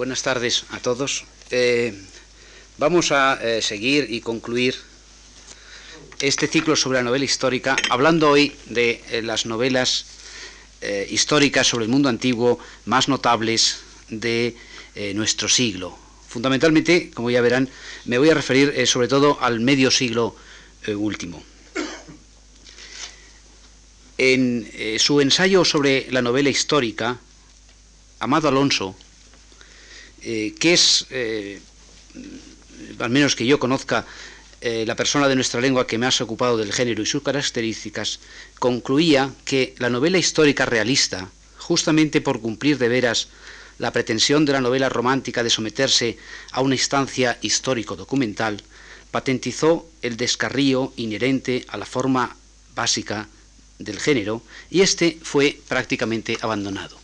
buenas tardes a todos. Eh, vamos a eh, seguir y concluir este ciclo sobre la novela histórica, hablando hoy de eh, las novelas históricas sobre el mundo antiguo más notables de nuestro siglo. Fundamentalmente, como ya verán, me voy a referir sobre todo al medio siglo último. En su ensayo sobre la novela histórica, Amado Alonso, eh, que es, eh, al menos que yo conozca, eh, la persona de nuestra lengua que más ha ocupado del género y sus características, concluía que la novela histórica realista, justamente por cumplir de veras la pretensión de la novela romántica de someterse a una instancia histórico-documental, patentizó el descarrío inherente a la forma básica del género y este fue prácticamente abandonado.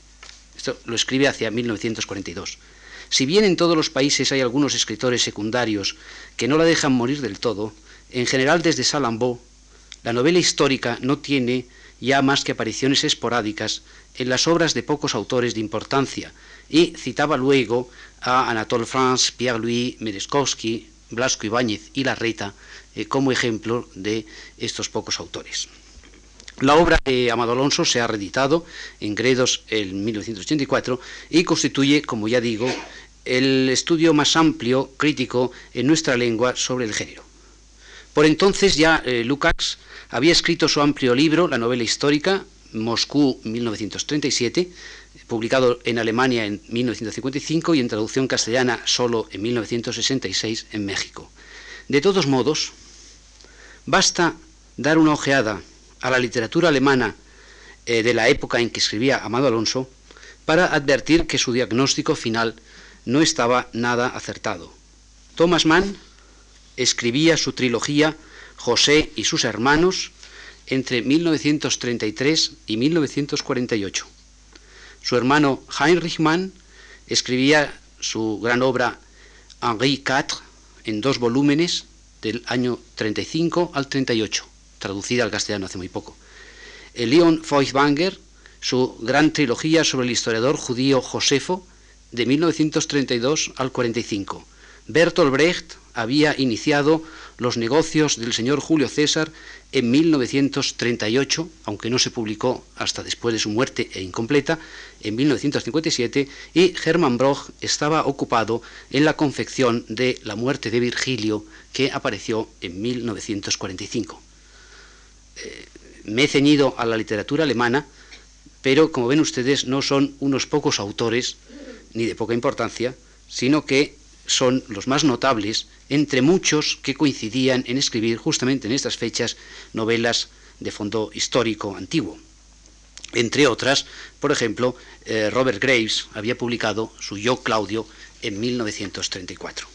Esto lo escribe hacia 1942. Si bien en todos los países hay algunos escritores secundarios que no la dejan morir del todo, en general desde Salambó, la novela histórica no tiene ya más que apariciones esporádicas en las obras de pocos autores de importancia, y citaba luego a Anatole France, Pierre-Louis Merezkowski, Blasco Ibáñez y Larreta eh, como ejemplo de estos pocos autores. La obra de Amado Alonso se ha reeditado en Gredos en 1984 y constituye, como ya digo, el estudio más amplio, crítico, en nuestra lengua sobre el género. Por entonces ya eh, Lukács había escrito su amplio libro, la novela histórica, Moscú 1937, publicado en Alemania en 1955 y en traducción castellana solo en 1966 en México. De todos modos, basta dar una ojeada a la literatura alemana eh, de la época en que escribía Amado Alonso para advertir que su diagnóstico final no estaba nada acertado. Thomas Mann escribía su trilogía José y sus hermanos entre 1933 y 1948. Su hermano Heinrich Mann escribía su gran obra Henri IV en dos volúmenes del año 35 al 38 traducida al castellano hace muy poco. El Leon Feuchtwanger, su gran trilogía sobre el historiador judío Josefo, de 1932 al 45. Bertolt Brecht había iniciado los negocios del señor Julio César en 1938, aunque no se publicó hasta después de su muerte e incompleta, en 1957, y Hermann Broch estaba ocupado en la confección de La muerte de Virgilio, que apareció en 1945 me he ceñido a la literatura alemana, pero como ven ustedes no son unos pocos autores, ni de poca importancia, sino que son los más notables entre muchos que coincidían en escribir justamente en estas fechas novelas de fondo histórico antiguo. Entre otras, por ejemplo, eh, Robert Graves había publicado su Yo Claudio en 1934.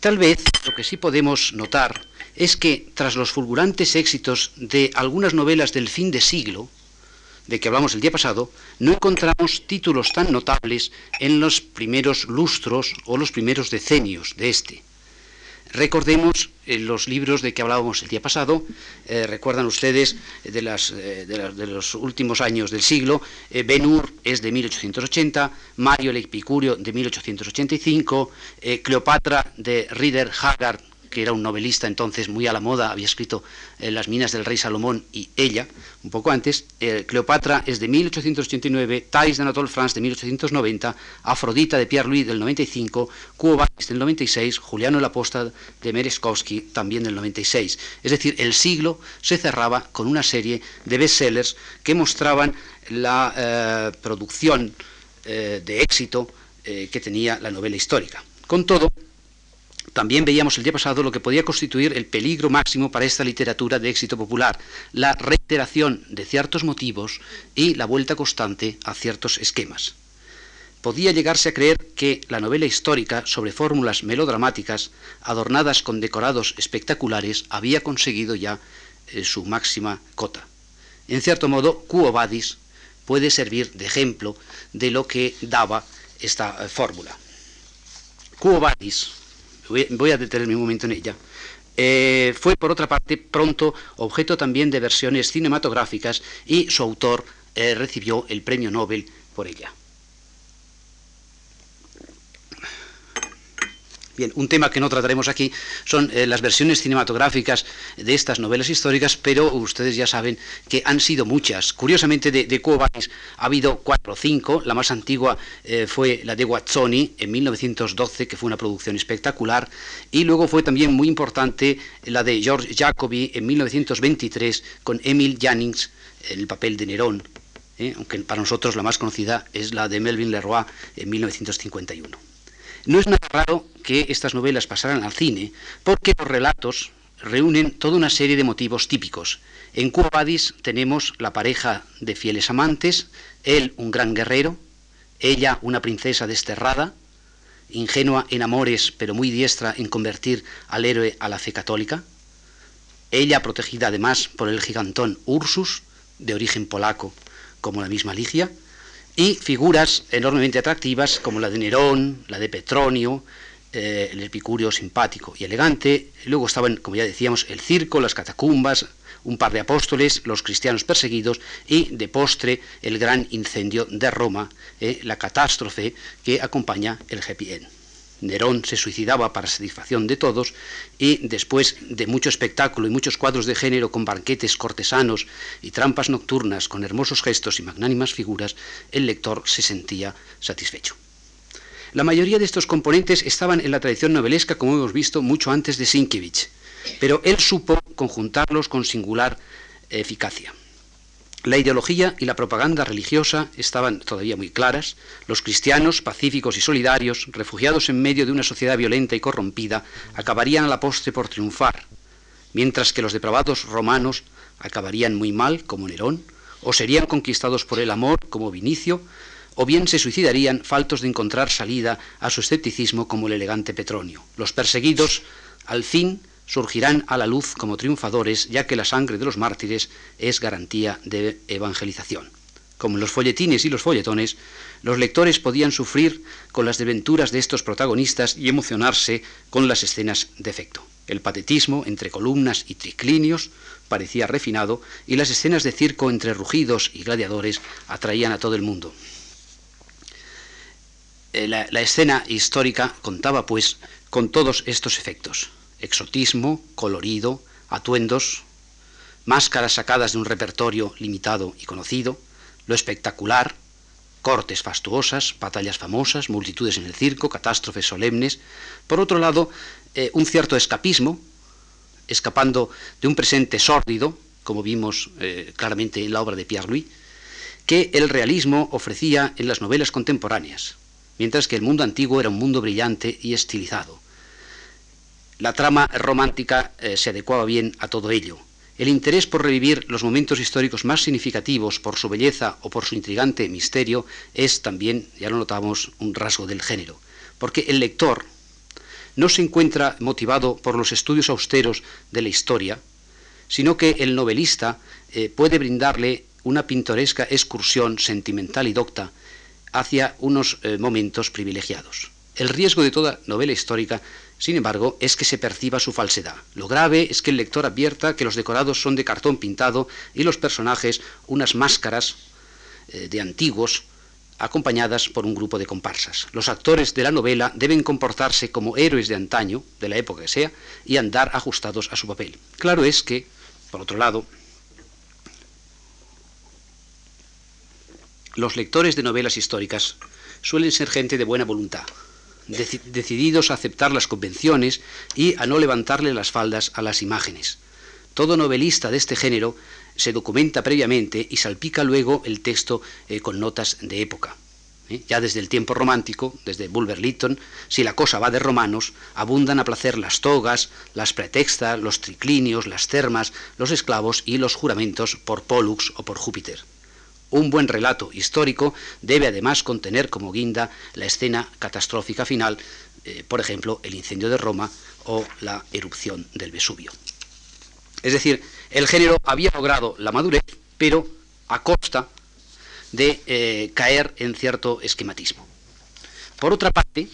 Tal vez lo que sí podemos notar es que tras los fulgurantes éxitos de algunas novelas del fin de siglo, de que hablamos el día pasado, no encontramos títulos tan notables en los primeros lustros o los primeros decenios de este. Recordemos eh, los libros de que hablábamos el día pasado, eh, recuerdan ustedes eh, de, de, los últimos años del siglo, Ben Hur es de 1880, Mario el Epicurio de 1885, Cleopatra de Rieder Haggard que era un novelista entonces muy a la moda, había escrito eh, Las minas del rey Salomón y ella, un poco antes. Eh, Cleopatra es de 1889, Thais de Anatole France de 1890, Afrodita de Pierre Louis del 95, Cuba del 96, Juliano el Apóstol de Merezkowski también del 96. Es decir, el siglo se cerraba con una serie de bestsellers que mostraban la eh, producción de éxito que tenía la novela histórica. Con todo, también veíamos el día pasado lo que podía constituir el peligro máximo para esta literatura de éxito popular, la reiteración de ciertos motivos y la vuelta constante a ciertos esquemas. Podía llegarse a creer que la novela histórica sobre fórmulas melodramáticas adornadas con decorados espectaculares había conseguido ya eh, su máxima cota. En cierto modo, Quo Vadis puede servir de ejemplo de lo que daba esta eh, fórmula. Quo Vadis voy, a detenerme un momento en ella, eh, fue por otra parte pronto objeto también de versiones cinematográficas y su autor eh, recibió el premio Nobel por ella. Bien, un tema que no trataremos aquí son eh, las versiones cinematográficas de estas novelas históricas, pero ustedes ya saben que han sido muchas. Curiosamente, de, de ha habido cuatro o cinco. La más antigua eh, fue la de Guazzoni en 1912, que fue una producción espectacular. Y luego fue también muy importante la de George Jacobi en 1923 con Emil Jannings en el papel de Nerón. ¿eh? aunque para nosotros la más conocida es la de Melvin Leroy en 1951. No es nada raro que estas novelas pasaran al cine, porque los relatos reúnen toda una serie de motivos típicos. En Cuba tenemos la pareja de fieles amantes, él un gran guerrero, ella una princesa desterrada, ingenua en amores pero muy diestra en convertir al héroe a la fe católica, ella protegida además por el gigantón Ursus, de origen polaco, como la misma Ligia, y figuras enormemente atractivas como la de Nerón, la de Petronio, eh, el epicurio simpático y elegante. Luego estaban, como ya decíamos, el circo, las catacumbas, un par de apóstoles, los cristianos perseguidos y, de postre, el gran incendio de Roma, eh, la catástrofe que acompaña el happy Nerón se suicidaba para satisfacción de todos y después de mucho espectáculo y muchos cuadros de género con banquetes cortesanos y trampas nocturnas con hermosos gestos y magnánimas figuras, el lector se sentía satisfecho. La mayoría de estos componentes estaban en la tradición novelesca, como hemos visto, mucho antes de Sienkiewicz, pero él supo conjuntarlos con singular eficacia. La ideología y la propaganda religiosa estaban todavía muy claras. Los cristianos, pacíficos y solidarios, refugiados en medio de una sociedad violenta y corrompida, acabarían a la postre por triunfar, mientras que los depravados romanos acabarían muy mal, como Nerón, o serían conquistados por el amor, como Vinicio, o bien se suicidarían faltos de encontrar salida a su escepticismo, como el elegante Petronio. Los perseguidos, al fin, surgirán a la luz como triunfadores, ya que la sangre de los mártires es garantía de evangelización. Como en los folletines y los folletones, los lectores podían sufrir con las desventuras de estos protagonistas y emocionarse con las escenas de efecto. El patetismo entre columnas y triclinios parecía refinado y las escenas de circo entre rugidos y gladiadores atraían a todo el mundo. Eh, la, la escena histórica contaba, pues, con todos estos efectos exotismo, colorido, atuendos, máscaras sacadas de un repertorio limitado y conocido, lo espectacular, cortes fastuosas, batallas famosas, multitudes en el circo, catástrofes solemnes. Por otro lado, eh, un cierto escapismo, escapando de un presente sórdido, como vimos eh, claramente en la obra de Pierre Louis, que el realismo ofrecía en las novelas contemporáneas, mientras que el mundo antiguo era un mundo brillante y estilizado. La trama romántica eh, se adecuaba bien a todo ello. El interés por revivir los momentos históricos más significativos por su belleza o por su intrigante misterio es también, ya lo notamos, un rasgo del género, porque el lector no se encuentra motivado por los estudios austeros de la historia, sino que el novelista eh, puede brindarle una pintoresca excursión sentimental y docta hacia unos eh, momentos privilegiados. El riesgo de toda novela histórica sin embargo, es que se perciba su falsedad. Lo grave es que el lector advierta que los decorados son de cartón pintado y los personajes unas máscaras eh, de antiguos acompañadas por un grupo de comparsas. Los actores de la novela deben comportarse como héroes de antaño, de la época que sea, y andar ajustados a su papel. Claro es que, por otro lado, los lectores de novelas históricas suelen ser gente de buena voluntad, decididos a aceptar las convenciones y a no levantarle las faldas a las imágenes. Todo novelista de este género se documenta previamente y salpica luego el texto eh, con notas de época. ¿eh? Ya desde el tiempo romántico, desde Bulwer Lytton, si la cosa va de romanos, abundan a placer las togas, las pretextas, los triclinios, las termas, los esclavos y los juramentos por Pollux o por Júpiter. Un buen relato histórico debe además contener como guinda la escena catastrófica final, eh, por ejemplo, el incendio de Roma o la erupción del Vesubio. Es decir, el género había logrado la madurez, pero a costa de eh, caer en cierto esquematismo. Por otra parte,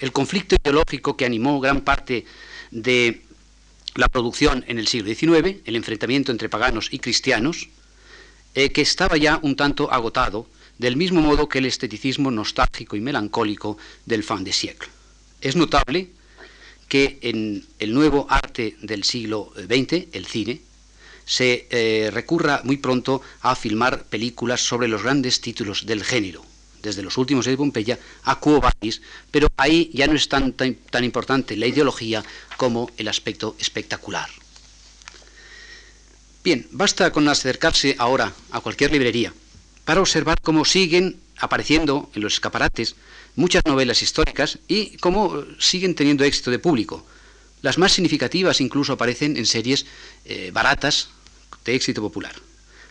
el conflicto ideológico que animó gran parte de la producción en el siglo XIX, el enfrentamiento entre paganos y cristianos, eh, que estaba ya un tanto agotado, del mismo modo que el esteticismo nostálgico y melancólico del fin de siècle. Es notable que en el nuevo arte del siglo XX, el cine, se eh, recurra muy pronto a filmar películas sobre los grandes títulos del género, desde los últimos de Pompeya a Quo Vadis, pero ahí ya no es tan, tan importante la ideología como el aspecto espectacular. Bien, basta con acercarse ahora a cualquier librería para observar cómo siguen apareciendo en los escaparates muchas novelas históricas y cómo siguen teniendo éxito de público. Las más significativas incluso aparecen en series eh, baratas de éxito popular.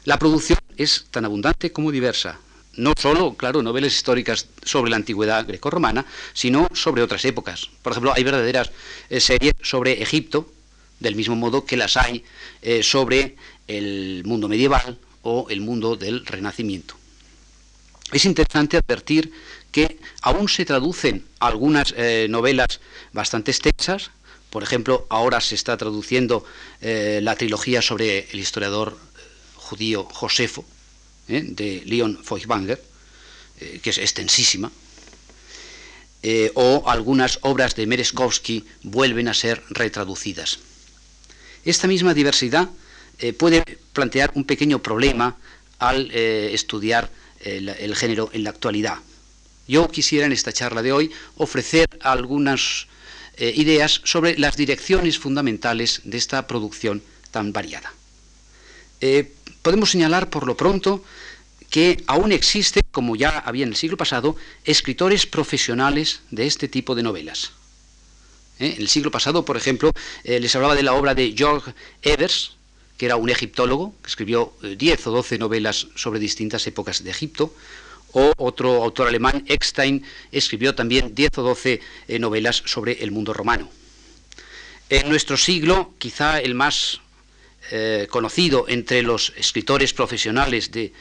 La producción es tan abundante como diversa. No solo, claro, novelas históricas sobre la antigüedad grecorromana, sino sobre otras épocas. Por ejemplo, hay verdaderas eh, series sobre Egipto, del mismo modo que las hay eh, sobre el mundo medieval o el mundo del Renacimiento. Es interesante advertir que aún se traducen algunas eh, novelas bastante extensas, por ejemplo, ahora se está traduciendo eh, la trilogía sobre el historiador judío Josefo, de Leon Feuchtwanger, que es extensísima, o algunas obras de Merezkovsky vuelven a ser retraducidas. Esta misma diversidad eh, puede plantear un pequeño problema al eh, estudiar el, género en la actualidad. Yo quisiera en esta charla de hoy ofrecer algunas eh, ideas sobre las direcciones fundamentales de esta producción tan variada. podemos señalar por lo pronto que aún existe, como ya había en el siglo pasado, escritores profesionales de este tipo de novelas. ¿Eh? En el siglo pasado, por ejemplo, eh, les hablaba de la obra de George Evers, que era un egiptólogo, que escribió 10 eh, o 12 novelas sobre distintas épocas de Egipto, o otro autor alemán, Eckstein, escribió también 10 o 12 novelas sobre el mundo romano. En nuestro siglo, quizá el más conocido entre los escritores profesionales de,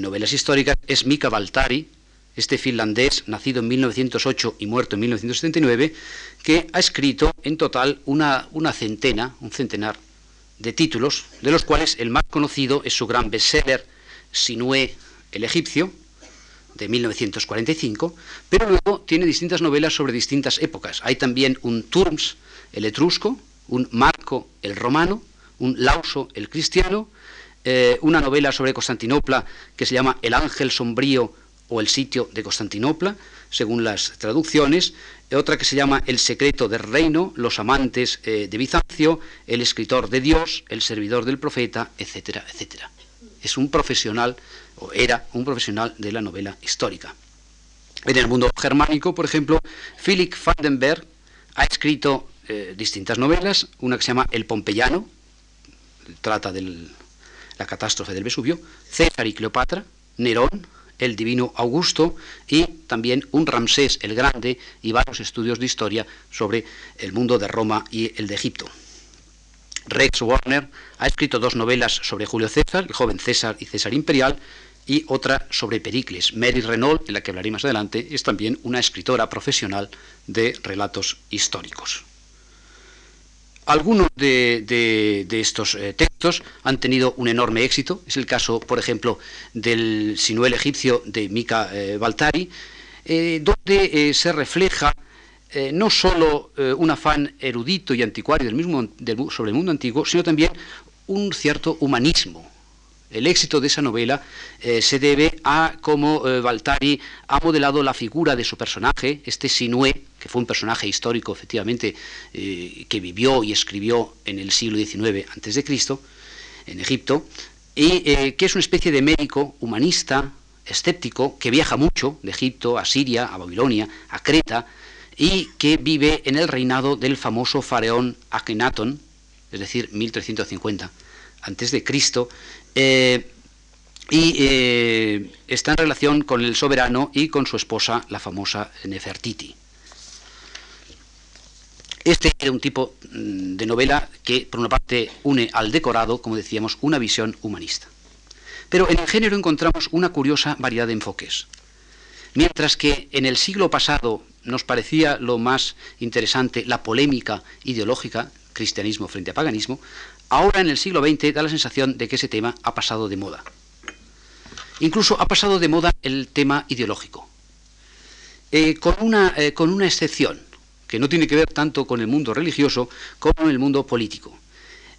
novelas históricas es Mika Valtari, este finlandés, nacido en 1908 y muerto en 1979, que ha escrito en total una, una centena, un centenar de títulos, de los cuales el más conocido es su gran bestseller Sinué el egipcio, de 1945, pero luego tiene distintas novelas sobre distintas épocas. Hay también un Turms, el etrusco, un Marco, el romano, un Lauso, el cristiano, eh, una novela sobre Constantinopla que se llama El ángel sombrío o el sitio de Constantinopla, según las traducciones, otra que se llama El secreto del reino, los amantes eh, de Bizancio, el escritor de Dios, el servidor del profeta, etcétera, etcétera. Es un profesional, o era un profesional de la novela histórica. En el mundo germánico, por ejemplo, Philipp Vandenberg ha escrito eh, distintas novelas, una que se llama El Pompeyano, trata de la catástrofe del Vesubio, César y Cleopatra, Nerón, el divino Augusto y también un Ramsés el Grande y varios estudios de historia sobre el mundo de Roma y el de Egipto. Rex Warner ha escrito dos novelas sobre Julio César, el joven César y César Imperial, y otra sobre Pericles. Mary Renault, de la que hablaré más adelante, es también una escritora profesional de relatos históricos. Algunos de, estos eh, textos han tenido un enorme éxito. Es el caso, por ejemplo, del Sinuel egipcio de Mika eh, Baltari, eh, donde se refleja no solo un afán erudito y anticuario del mismo, sobre el mundo antiguo, sino también un cierto humanismo el éxito de esa novela se debe a cómo Baltari ha modelado la figura de su personaje, este Sinué, que fue un personaje histórico, efectivamente, eh, que vivió y escribió en el siglo XIX a.C., en Egipto, y que es una especie de médico humanista, escéptico, que viaja mucho de Egipto a Siria, a Babilonia, a Creta, y que vive en el reinado del famoso faraón Akhenaton, es decir, 1350 antes de Cristo, eh, y eh, está en relación con el soberano y con su esposa, la famosa Nefertiti. Este era un tipo mm, de novela que, por una parte, une al decorado, como decíamos, una visión humanista. Pero en el género encontramos una curiosa variedad de enfoques. Mientras que en el siglo pasado nos parecía lo más interesante la polémica ideológica, cristianismo frente a paganismo, Ahora en el siglo XX da la sensación de que ese tema ha pasado de moda. Incluso ha pasado de moda el tema ideológico. Eh, con, una, eh, con, una, excepción. Que no tiene que ver tanto con el mundo religioso como con el mundo político.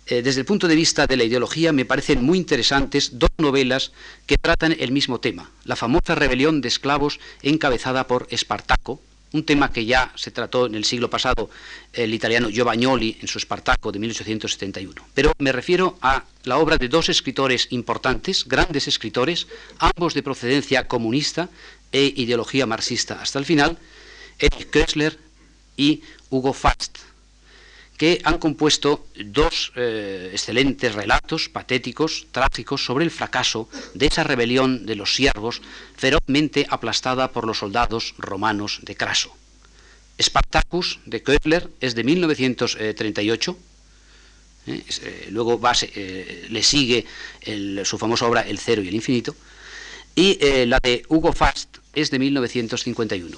Eh, desde el punto de vista de la ideología me parecen muy interesantes dos novelas que tratan el mismo tema, la famosa rebelión de esclavos encabezada por Espartaco, un tema que ya se trató en el siglo pasado el italiano Giovagnoli en su Espartaco de 1871. Pero me refiero a la obra de dos escritores importantes, grandes escritores, ambos de procedencia comunista e ideología marxista hasta el final, Erich Köstler y Hugo Fast que han compuesto dos eh, excelentes relatos patéticos, trágicos, sobre el fracaso de esa rebelión de los siervos ferozmente aplastada por los soldados romanos de Craso. Spartacus de Köhler es de 1938. ¿eh? Eh, luego le sigue su famosa obra El Cero y el Infinito. Y la de Hugo Fast es de 1951.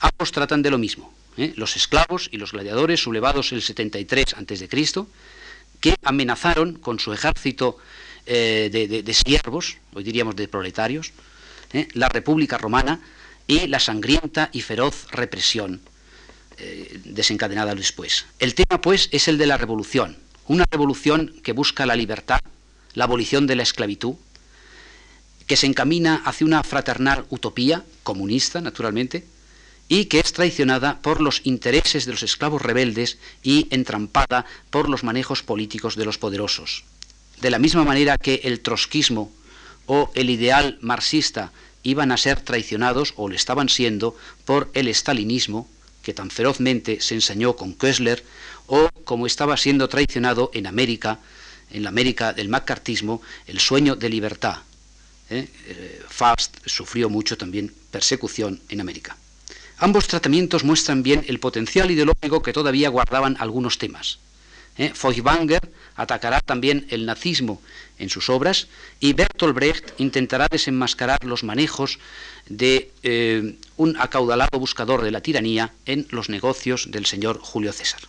Ambos tratan de lo mismo, ¿eh? los esclavos y los gladiadores sublevados el 73 a.C., que amenazaron con su ejército eh, de, siervos, hoy diríamos de proletarios, ¿eh? la República Romana y la sangrienta y feroz represión desencadenada después. El tema, pues, es el de la revolución, una revolución que busca la libertad, la abolición de la esclavitud, que se encamina hacia una fraternal utopía, comunista, naturalmente, y que es traicionada por los intereses de los esclavos rebeldes y entrampada por los manejos políticos de los poderosos. De la misma manera que el trotskismo o el ideal marxista iban a ser traicionados o lo estaban siendo por el estalinismo, que tan ferozmente se ensañó con Köstler, o como estaba siendo traicionado en América, en la América del macartismo, el sueño de libertad. ¿eh? Eh, Faust sufrió mucho también persecución en América. Ambos tratamientos muestran bien el potencial ideológico que todavía guardaban algunos temas. ¿Eh? Feuchtwanger atacará también el nazismo en sus obras y Bertolt Brecht intentará desenmascarar los manejos de eh, un acaudalado buscador de la tiranía en los negocios del señor Julio César.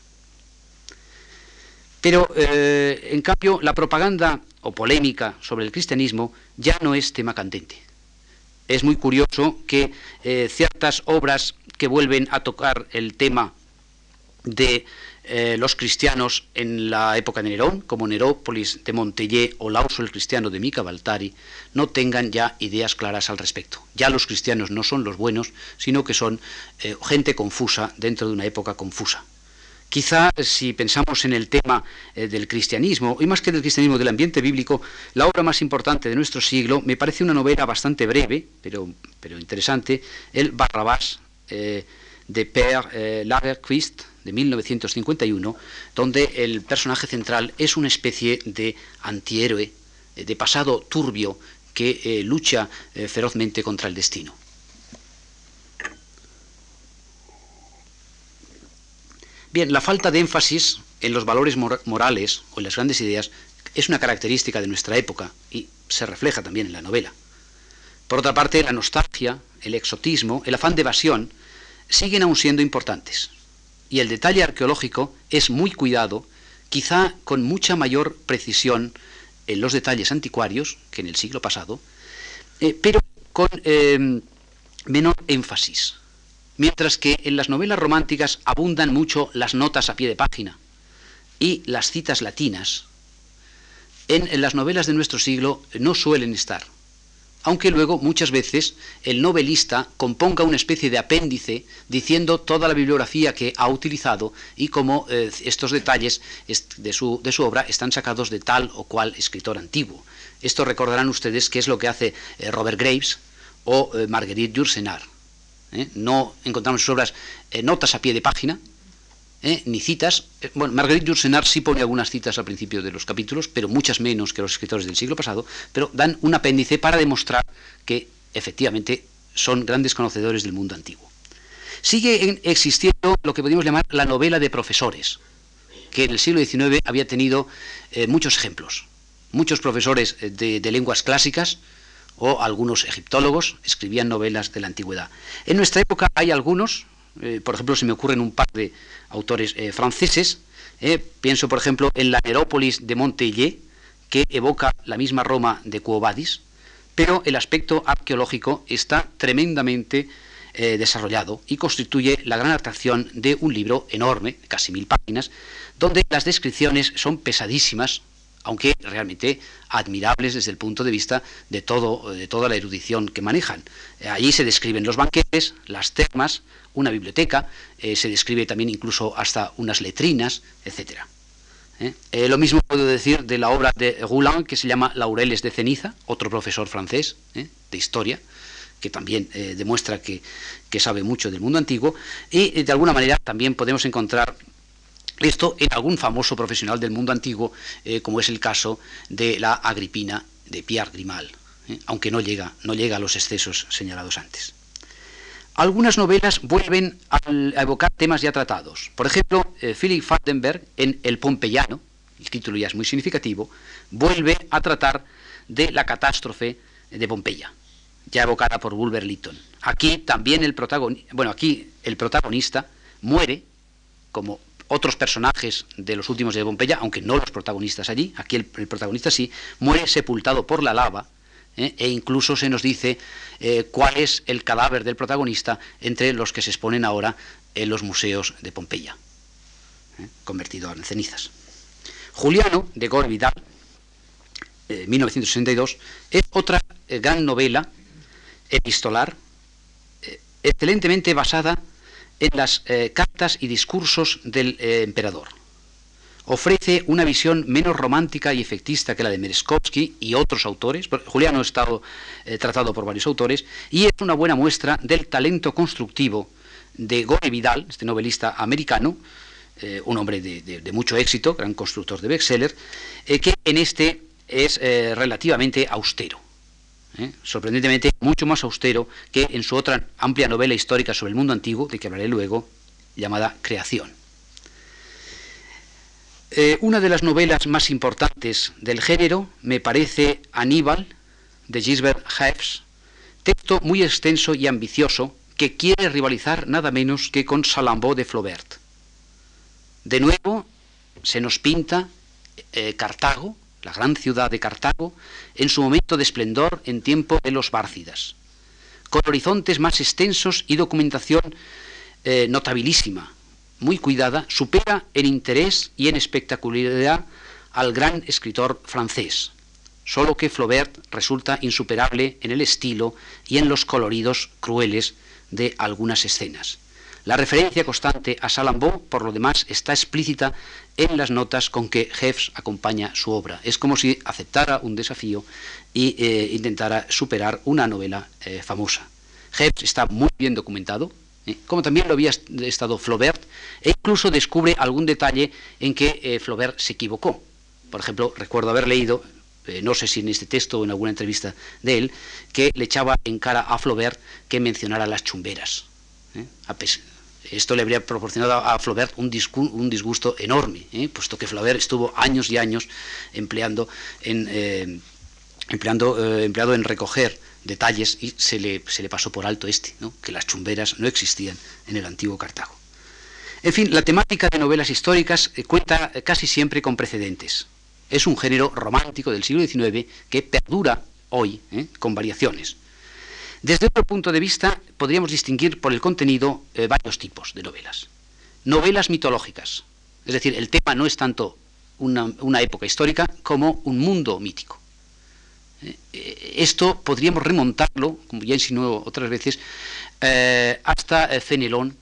Pero, eh, en cambio, la propaganda o polémica sobre el cristianismo ya no es tema candente. Es muy curioso que ciertas obras que vuelven a tocar el tema de eh, los cristianos en la época de Nerón, como Nerópolis de Montellé o Lauso el cristiano de Mica Baltari, no tengan ya ideas claras al respecto. Ya los cristianos no son los buenos, sino que son eh, gente confusa dentro de una época confusa. Quizá si pensamos en el tema eh, del cristianismo, y más que del cristianismo, del ambiente bíblico, la obra más importante de nuestro siglo me parece una novela bastante breve, pero, pero interesante, el Barrabás eh, de Per eh, Lagerquist de 1951, donde el personaje central es una especie de antihéroe, eh, de pasado turbio, que lucha ferozmente contra el destino. Bien, la falta de énfasis en los valores morales o en las grandes ideas es una característica de nuestra época y se refleja también en la novela. Por otra parte, la nostalgia, el exotismo, el afán de evasión siguen aún siendo importantes. Y el detalle arqueológico es muy cuidado, quizá con mucha mayor precisión en los detalles anticuarios que en el siglo pasado, eh, pero con em, menor énfasis. Mientras que en las novelas románticas abundan mucho las notas a pie de página y las citas latinas, en las novelas de nuestro siglo no suelen estar aunque luego muchas veces el novelista componga una especie de apéndice diciendo toda la bibliografía que ha utilizado y cómo eh, estos detalles de su, de su, obra están sacados de tal o cual escritor antiguo. Esto recordarán ustedes que es lo que hace eh, Robert Graves o eh, Marguerite Yourcenar. No encontramos en sus obras notas a pie de página, ¿eh? ni citas. Eh, bueno, Marguerite Yourcenar sí pone algunas citas al principio de los capítulos, pero muchas menos que los escritores del siglo pasado, pero dan un apéndice para demostrar que efectivamente son grandes conocedores del mundo antiguo. Sigue existiendo lo que podríamos llamar la novela de profesores, que en el siglo XIX había tenido eh, muchos ejemplos. Muchos profesores de, de lenguas clásicas, o algunos egiptólogos escribían novelas de la antigüedad. En nuestra época hay algunos, eh, por ejemplo, se me ocurren un par de autores eh, franceses. Eh, pienso, por ejemplo, en la Nerópolis de Montellé, que evoca la misma Roma de Cuobadis, pero el aspecto arqueológico está tremendamente desarrollado y constituye la gran atracción de un libro enorme, casi mil páginas, donde las descripciones son pesadísimas, aunque realmente admirables desde el punto de vista de, todo, de toda la erudición que manejan. Eh, allí se describen los banquetes, las termas, una biblioteca, eh, se describe también incluso hasta unas letrinas, etc. ¿eh? lo mismo puedo decir de la obra de Roulin, que se llama Laureles de ceniza, otro profesor francés de historia, que también demuestra que, que, sabe mucho del mundo antiguo, y de alguna manera también podemos encontrar esto en algún famoso profesional del mundo antiguo, eh, como es el caso de la Agripina de Pierre Grimal, eh, aunque no llega, no llega a los excesos señalados antes. Algunas novelas vuelven a, evocar temas ya tratados. Por ejemplo, eh, Philip Fardenberg en El Pompeyano, el título ya es muy significativo, vuelve a tratar de la catástrofe de Pompeya, ya evocada por Bulwer Lytton. Aquí también el protagonista, bueno, aquí el protagonista muere como otros personajes de los últimos de Pompeya, aunque no los protagonistas allí, aquí el, protagonista sí, muere sepultado por la lava, ¿eh? e incluso se nos dice eh, cuál es el cadáver del protagonista entre los que se exponen ahora en los museos de Pompeya, ¿eh? convertido en cenizas. Juliano, de Gore Vidal, 1962, es otra gran novela epistolar, excelentemente basada en las eh, cartas y discursos del eh, emperador. Ofrece una visión menos romántica y efectista que la de Merezkovsky y otros autores. Juliano ha estado eh, tratado por varios autores y es una buena muestra del talento constructivo de Gore Vidal, este novelista americano, un hombre de, mucho éxito, gran constructor de bestseller, que en este es relativamente austero. ¿Eh? sorprendentemente mucho más austero que en su otra amplia novela histórica sobre el mundo antiguo, de que hablaré luego, llamada Creación. Eh, una de las novelas más importantes del género me parece Aníbal, de Gisbert Haefs, texto muy extenso y ambicioso que quiere rivalizar nada menos que con Salammbô de Flaubert. De nuevo se nos pinta eh, Cartago, la gran ciudad de Cartago, en su momento de esplendor en tiempo de los Bárcidas, con horizontes más extensos y documentación eh, notabilísima, muy cuidada, supera en interés y en espectacularidad al gran escritor francés, solo que Flaubert resulta insuperable en el estilo y en los coloridos crueles de algunas escenas. La referencia constante a Salammbô, por lo demás, está explícita en las notas con que Jeffs acompaña su obra. Es como si aceptara un desafío e intentara superar una novela eh, famosa. Jeffs está muy bien documentado, eh, como también lo había estado Flaubert, e incluso descubre algún detalle en que Flaubert se equivocó. Por ejemplo, recuerdo haber leído, no sé si en este texto o en alguna entrevista de él, que le echaba en cara a Flaubert que mencionara las chumberas. Esto le habría proporcionado a Flaubert un, disgusto enorme, ¿eh? puesto que Flaubert estuvo años y años empleando en, eh, empleando, eh, empleado en recoger detalles y se le, se le pasó por alto este, que las chumberas no existían en el antiguo Cartago. En fin, la temática de novelas históricas cuenta casi siempre con precedentes. Es un género romántico del siglo XIX que perdura hoy, con variaciones. Desde otro punto de vista, podríamos distinguir por el contenido eh, varios tipos de novelas. Novelas mitológicas, es decir, el tema no es tanto una, época histórica como un mundo mítico. Eh, eh, esto podríamos remontarlo, como ya insinuó otras veces, hasta Fenelón,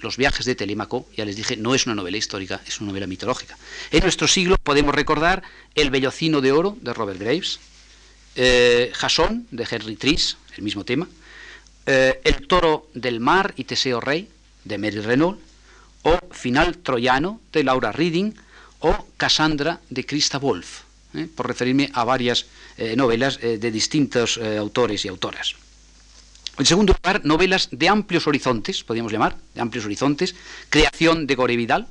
los viajes de Telémaco, ya les dije, no es una novela histórica, es una novela mitológica. En nuestro siglo podemos recordar El Bellocino de Oro de Robert Graves, Jasón de Henry Tris, el mismo tema, eh, El toro del mar y Teseo Rey, de Mary Renault, o Final Troyano, de Laura Reading, o Cassandra, de Christa Wolf, eh, por referirme a varias eh, novelas de distintos autores y autoras. En segundo lugar, novelas de amplios horizontes, podríamos llamar, de amplios horizontes, Creación de Gore Vidal,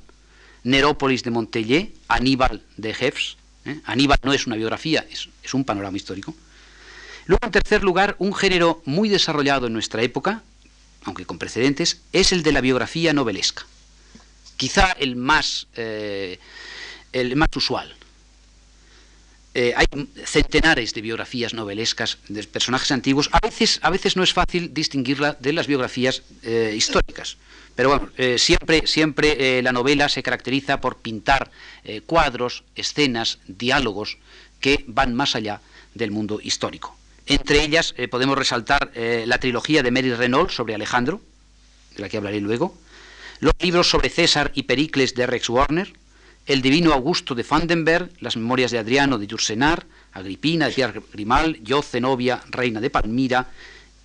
Nerópolis de Montellé, Aníbal de Jeffs. Aníbal no es una biografía, es un panorama histórico. Luego, en tercer lugar, un género muy desarrollado en nuestra época, aunque con precedentes, es el de la biografía novelesca. Quizá el más, eh, el más usual. eh, hay centenares de biografías novelescas de personajes antiguos. A veces, a veces no es fácil distinguirla de las biografías eh, históricas. Pero bueno, siempre, siempre la novela se caracteriza por pintar cuadros, escenas, diálogos que van más allá del mundo histórico. Entre ellas podemos resaltar la trilogía de Mary Renault sobre Alejandro, de la que hablaré luego, los libros sobre César y Pericles de Rex Warner, el divino Augusto de Vandenberg, las memorias de Adriano de Jursenar, Agripina de Pierre Grimal, yo, Zenobia, reina de Palmira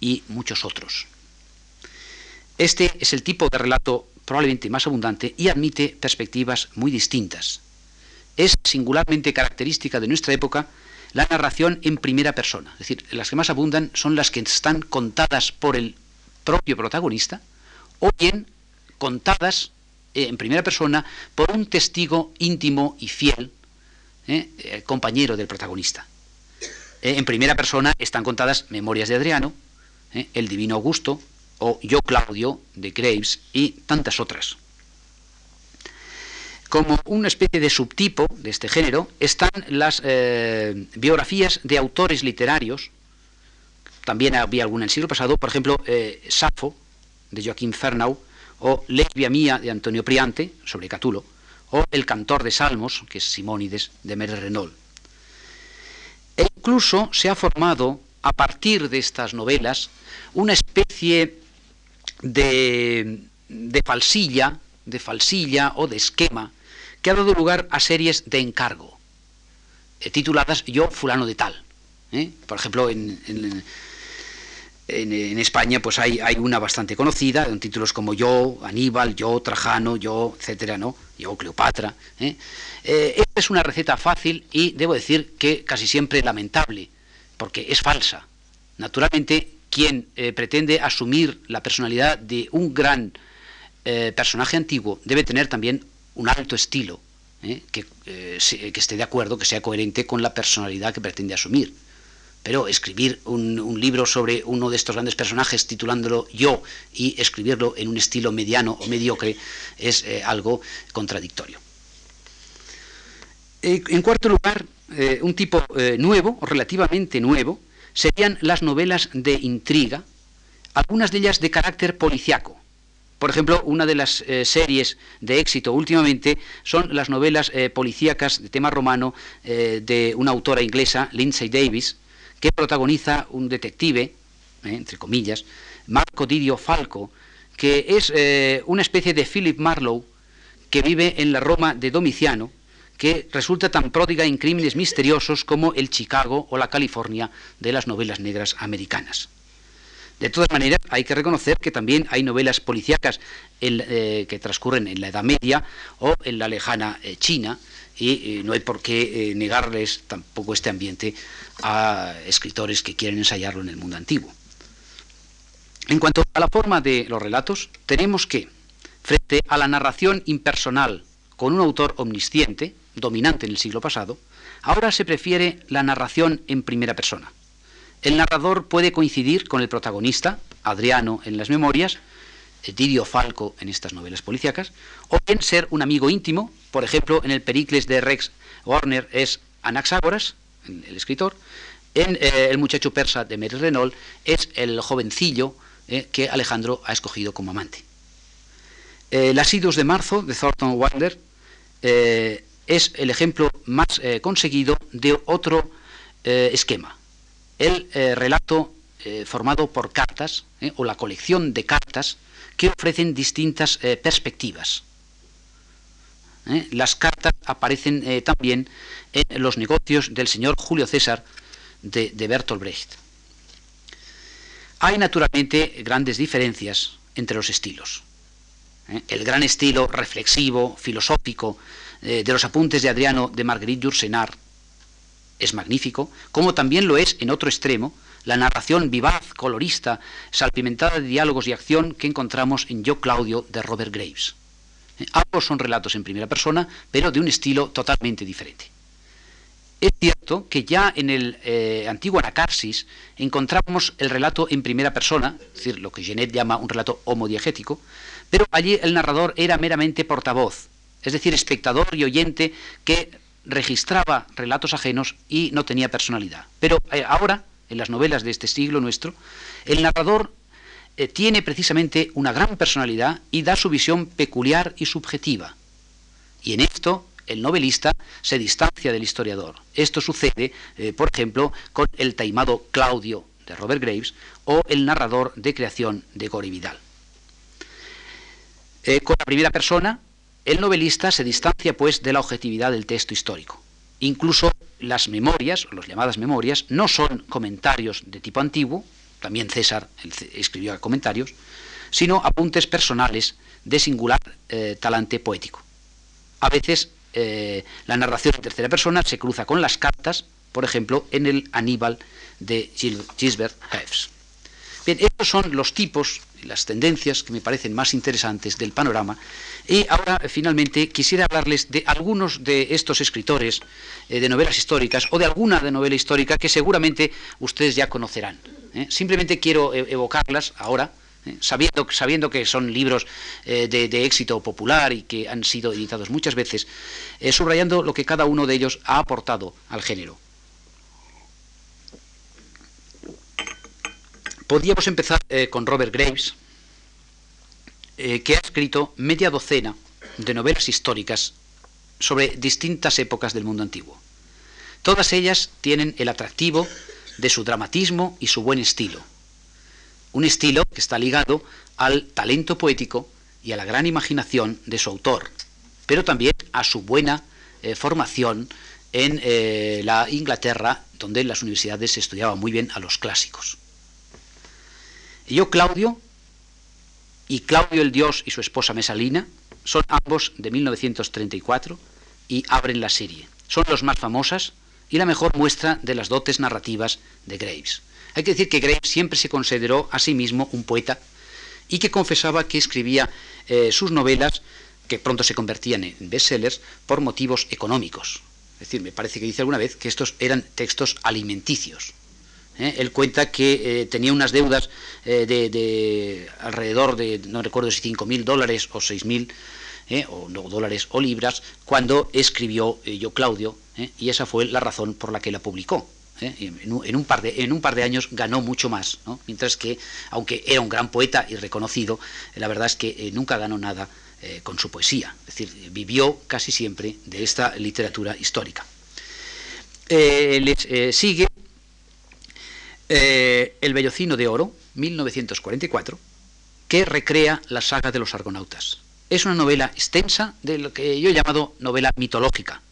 y muchos otros. Este es el tipo de relato probablemente más abundante y admite perspectivas muy distintas. Es singularmente característica de nuestra época la narración en primera persona, es decir, las que más abundan son las que están contadas por el propio protagonista o bien contadas eh, en primera persona por un testigo íntimo y fiel, eh, eh, compañero del protagonista. en primera persona están contadas Memorias de Adriano, El Divino Augusto, o Yo Claudio de Graves y tantas otras. Como una especie de subtipo de este género están las biografías de autores literarios, también había alguna en el siglo pasado, por ejemplo, Safo, de Joaquín Fernau, o Lesbia Mía de Antonio Priante, sobre Catulo, o El Cantor de Salmos, que es Simónides de Mere Renault. E incluso se ha formado, a partir de estas novelas, una especie de, de falsilla, de falsilla o de esquema, que ha dado lugar a series de encargo, eh, tituladas Yo, fulano de tal. ¿eh? Por ejemplo, en en, España pues hay, una bastante conocida, con títulos como Yo, Aníbal, Yo, Trajano, Yo, etcétera, ¿no? Yo, Cleopatra. ¿eh? Esta es una receta fácil y debo decir que casi siempre lamentable, porque es falsa. Naturalmente, quien pretende asumir la personalidad de un gran personaje antiguo debe tener también un alto estilo, que, que esté de acuerdo, que sea coherente con la personalidad que pretende asumir. Pero escribir un, libro sobre uno de estos grandes personajes titulándolo yo y escribirlo en un estilo mediano o mediocre es eh, algo contradictorio. Eh, en cuarto lugar, eh, un tipo nuevo, relativamente nuevo, serían las novelas de intriga, algunas de ellas de carácter policiaco. Por ejemplo, una de las series de éxito últimamente son las novelas policíacas de tema romano de una autora inglesa, Lindsay Davis, que protagoniza un detective, eh, entre comillas, Marco Didio Falco, que es eh, una especie de Philip Marlowe que vive en la Roma de Domiciano, que resulta tan pródiga en crímenes misteriosos como el Chicago o la California de las novelas negras americanas. De todas maneras, hay que reconocer que también hay novelas policíacas eh, que transcurren en la Edad Media o en la lejana China, y no hay por qué negarles tampoco este ambiente a escritores que quieren ensayarlo en el mundo antiguo. En cuanto a la forma de los relatos, tenemos que, frente a la narración impersonal con un autor omnisciente, dominante en el siglo pasado, ahora se prefiere la narración en primera persona. El narrador puede coincidir con el protagonista, Adriano en las memorias, Didio Falco en estas novelas policíacas, o bien ser un amigo íntimo, por ejemplo, en el Pericles de Rex Warner es Anaxágoras, el escritor, en eh, El muchacho persa de Mary Renault es el jovencillo eh, que Alejandro ha escogido como amante. Eh, Las idos de marzo de Thornton Wilder es el ejemplo más conseguido de otro esquema. El relato formado por cartas o la colección de cartas que ofrecen distintas perspectivas. Las cartas aparecen también en los negocios del señor Julio César de, Bertolt Brecht. Hay naturalmente grandes diferencias entre los estilos. ¿eh? El gran estilo reflexivo, filosófico, eh, de los apuntes de Adriano de Marguerite Yourcenar es magnífico, como también lo es en otro extremo la narración vivaz, colorista, salpimentada de diálogos y acción que encontramos en Yo Claudio de Robert Graves. ¿Eh? Ambos son relatos en primera persona, pero de un estilo totalmente diferente. Es cierto que ya en el eh, antiguo Anacarsis encontramos el relato en primera persona, es decir, lo que Genet llama un relato homodiegético, pero allí el narrador era meramente portavoz, es decir, espectador y oyente que registraba relatos ajenos y no tenía personalidad. Pero eh, ahora, en las novelas de este siglo nuestro, el narrador eh, tiene precisamente una gran personalidad y da su visión peculiar y subjetiva. Y en esto el novelista se distancia del historiador. Esto sucede, eh, por ejemplo, con el taimado Claudio de Robert Graves o el narrador de creación de Gori Vidal. con la primera persona, el novelista se distancia, pues, de la objetividad del texto histórico. Incluso las memorias, las llamadas memorias, no son comentarios de tipo antiguo, también César escribió comentarios, sino apuntes personales de singular eh, talante poético. A veces eh, la narración en tercera persona se cruza con las cartas, por ejemplo, en el Aníbal de Gisbert Haefs. Bien, estos son los tipos las tendencias que me parecen más interesantes del panorama. Y ahora, finalmente, quisiera hablarles de algunos de estos escritores eh, de novelas históricas o de alguna de novela histórica que seguramente ustedes ya conocerán. ¿eh? Simplemente quiero e-, evocarlas ahora. ¿eh? Sabiendo, que son libros de, éxito popular y que han sido editados muchas veces, subrayando lo que cada uno de ellos ha aportado al género. Podríamos empezar eh, con Robert Graves, eh, que ha escrito media docena de novelas históricas sobre distintas épocas del mundo antiguo. Todas ellas tienen el atractivo de su dramatismo y su buen estilo. Un estilo que está ligado al talento poético y a la gran imaginación de su autor, pero también a su buena eh, formación en la Inglaterra, donde en las universidades se estudiaba muy bien a los clásicos. Yo, Claudio, y Claudio el Dios y su esposa Mesalina, son ambos de 1934 y abren la serie. Son los más famosas y la mejor muestra de las dotes narrativas de Graves. Hay que decir que Graves siempre se consideró a sí mismo un poeta y que confesaba que escribía eh, sus novelas, que pronto se convertían en bestsellers, por motivos económicos. Es decir, me parece que dice alguna vez que estos eran textos alimenticios. ¿Eh? Él cuenta que eh, tenía unas deudas eh, de, alrededor de, no recuerdo si 5.000 dólares o 6.000 o dólares o libras, cuando escribió Yo Claudio, y esa fue la razón por la que la publicó. En un, par de, en, un, par de, años ganó mucho más, mientras que, aunque era un gran poeta y reconocido, la verdad es que nunca ganó nada con su poesía, es decir, vivió casi siempre de esta literatura histórica. les sigue eh, el Bellocino de Oro, 1944, que recrea la saga de los argonautas. Es una novela extensa de lo que yo he llamado novela mitológica,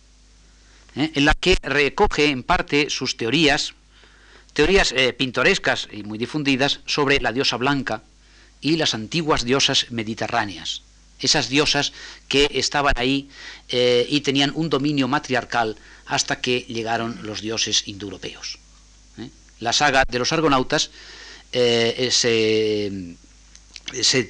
¿eh? en la que recoge en parte sus teorías, teorías eh, pintorescas y muy difundidas sobre la diosa blanca y las antiguas diosas mediterráneas. Esas diosas que estaban ahí y tenían un dominio matriarcal hasta que llegaron los dioses indoeuropeos la saga de los argonautas eh, se,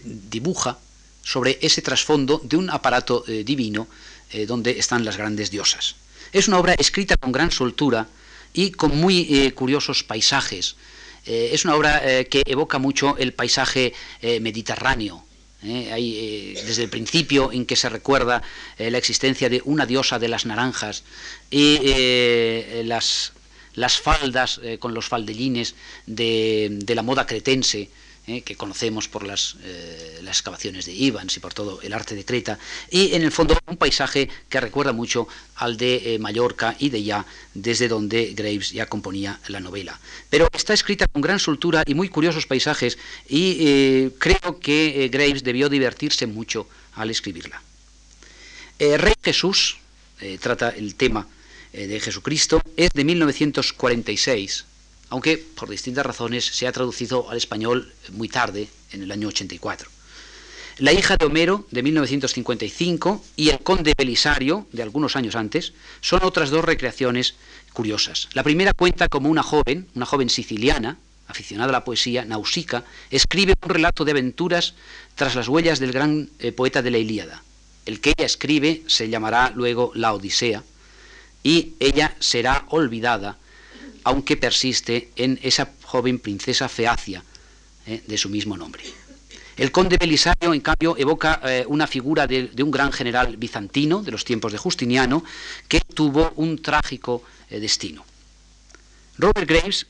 dibuja sobre ese trasfondo de un aparato eh, divino eh, donde están las grandes diosas. Es una obra escrita con gran soltura y con muy curiosos paisajes. es una obra que evoca mucho el paisaje mediterráneo, desde el principio en que se recuerda la existencia de una diosa de las naranjas y las las faldas eh, con los faldellines de, la moda cretense, eh, que conocemos por las, eh, las, excavaciones de Ivans y por todo el arte de Creta, y en el fondo un paisaje que recuerda mucho al de Mallorca y de ya, desde donde Graves ya componía la novela. Pero está escrita con gran soltura y muy curiosos paisajes, y creo que Graves debió divertirse mucho al escribirla. Rey Jesús trata el tema eh, de Jesucristo es de 1946, aunque por distintas razones se ha traducido al español muy tarde, en el año 84. La hija de Homero, de 1955, y El conde Belisario, de algunos años antes, son otras dos recreaciones curiosas. La primera cuenta como una joven, una joven siciliana, aficionada a la poesía, Nausica, escribe un relato de aventuras tras las huellas del gran eh, poeta de la Ilíada. El que ella escribe se llamará luego La Odisea, y ella será olvidada, aunque persiste en esa joven princesa Feacia, eh, de su mismo nombre. El conde Belisario, en cambio, evoca eh, una figura de, un gran general bizantino de los tiempos de Justiniano que tuvo un trágico eh, destino. Robert Graves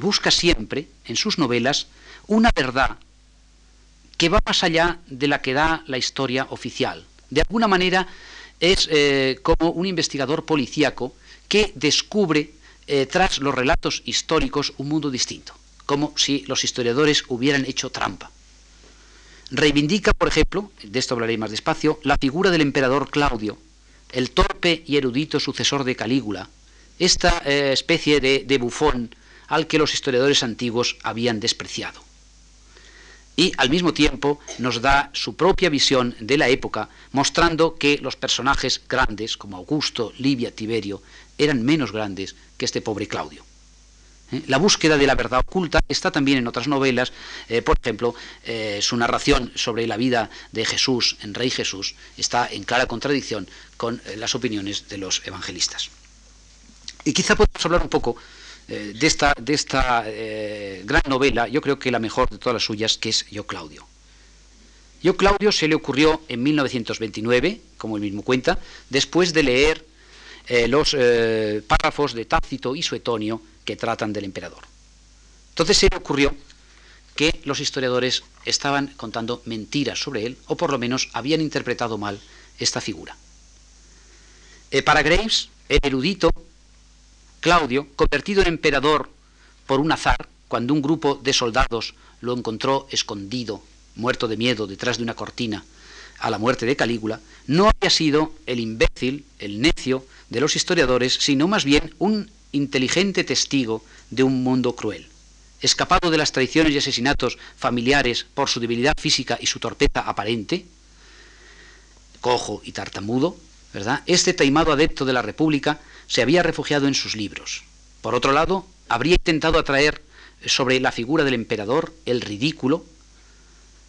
busca siempre en sus novelas una verdad que va más allá de la que da la historia oficial. De alguna manera es como un investigador policíaco que descubre tras los relatos históricos un mundo distinto, como si los historiadores hubieran hecho trampa. Reivindica, por ejemplo, de esto hablaré más despacio, la figura del emperador Claudio, el torpe y erudito sucesor de Calígula, esta eh, especie de bufón al que los historiadores antiguos habían despreciado. Y al mismo tiempo nos da su propia visión de la época, mostrando que los personajes grandes, como Augusto, Livia, Tiberio, eran menos grandes que este pobre Claudio. ¿eh? La búsqueda de la verdad oculta está también en otras novelas, eh, por ejemplo, eh, su narración sobre la vida de Jesús, en Rey Jesús, está en clara contradicción con las opiniones de los evangelistas. Y quizá podamos hablar un poco de esta, de esta gran novela, yo creo que la mejor de todas las suyas, que es Yo Claudio. Yo Claudio se le ocurrió en 1929, como él mismo cuenta, después de leer los párrafos de Tácito y Suetonio que tratan del emperador. Entonces se le ocurrió que los historiadores estaban contando mentiras sobre él, o por lo menos habían interpretado mal esta figura. Eh, para Graves, el erudito Claudio, convertido en emperador por un azar, cuando un grupo de soldados lo encontró escondido, muerto de miedo, detrás de una cortina, a la muerte de Calígula, no había sido el imbécil, el necio de los historiadores, sino más bien un inteligente testigo de un mundo cruel. Escapado de las traiciones y asesinatos familiares por su debilidad física y su torpeza aparente, cojo y tartamudo, ¿verdad? Este taimado adepto de la República se había refugiado en sus libros. Por otro lado, habría intentado atraer sobre la figura del emperador el ridículo,